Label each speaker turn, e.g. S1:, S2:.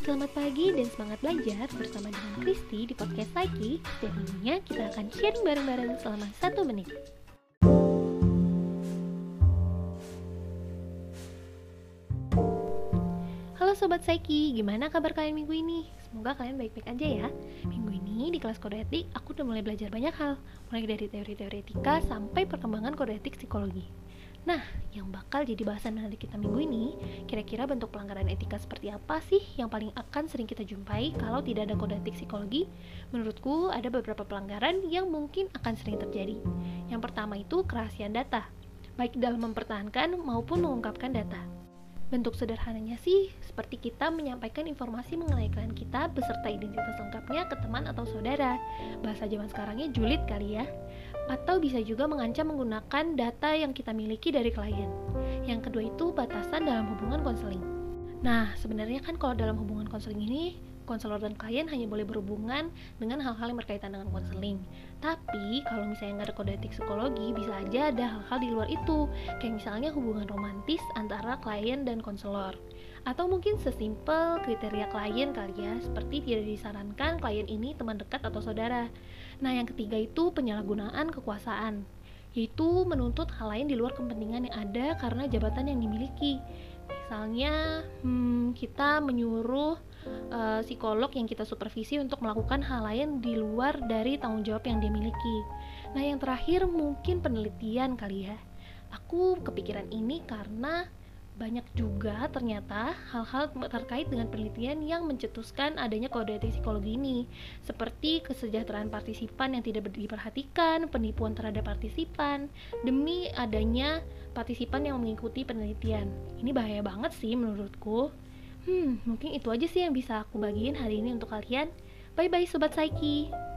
S1: Selamat pagi dan semangat belajar bersama dengan Kristi di podcast Psyche. Dan ininya kita akan sharing bareng-bareng selama satu menit. Halo Sobat Psyche, gimana kabar kalian minggu ini? Semoga kalian baik-baik aja ya. Minggu ini di kelas kode etik aku udah mulai belajar banyak hal. Mulai dari teori-teori etika sampai perkembangan kode etik psikologi Nah, yang bakal jadi bahasan nanti kita minggu ini, kira-kira bentuk pelanggaran etika seperti apa sih yang paling akan sering kita jumpai kalau tidak ada kode etik psikologi? Menurutku ada beberapa pelanggaran yang mungkin akan sering terjadi. Yang pertama itu kerahasiaan data, baik dalam mempertahankan maupun mengungkapkan data. Bentuk sederhananya sih seperti kita menyampaikan informasi mengenai klien kita beserta identitas lengkapnya ke teman atau saudara. Bahasa zaman sekarangnya julid kali ya. Atau bisa juga mengancam menggunakan data yang kita miliki dari klien. Yang kedua itu batasan dalam hubungan konseling. Nah, sebenarnya kan kalau dalam hubungan konseling ini konselor dan klien hanya boleh berhubungan dengan hal-hal yang berkaitan dengan konseling. Tapi kalau misalnya nggak ada kode etik psikologi, bisa aja ada hal-hal di luar itu, kayak misalnya hubungan romantis antara klien dan konselor. Atau mungkin sesimpel kriteria klien kali ya, seperti tidak disarankan klien ini teman dekat atau saudara. Nah, yang ketiga itu penyalahgunaan kekuasaan, yaitu menuntut hal lain di luar kepentingan yang ada karena jabatan yang dimiliki. Misalnya, hmm, kita menyuruh uh, psikolog yang kita supervisi untuk melakukan hal lain di luar dari tanggung jawab yang dia miliki. Nah, yang terakhir mungkin penelitian kali ya. Aku kepikiran ini karena banyak juga ternyata hal-hal terkait dengan penelitian yang mencetuskan adanya kode etik psikologi ini seperti kesejahteraan partisipan yang tidak diperhatikan, penipuan terhadap partisipan demi adanya partisipan yang mengikuti penelitian. Ini bahaya banget sih menurutku. Hmm, mungkin itu aja sih yang bisa aku bagiin hari ini untuk kalian. Bye bye sobat Psyche.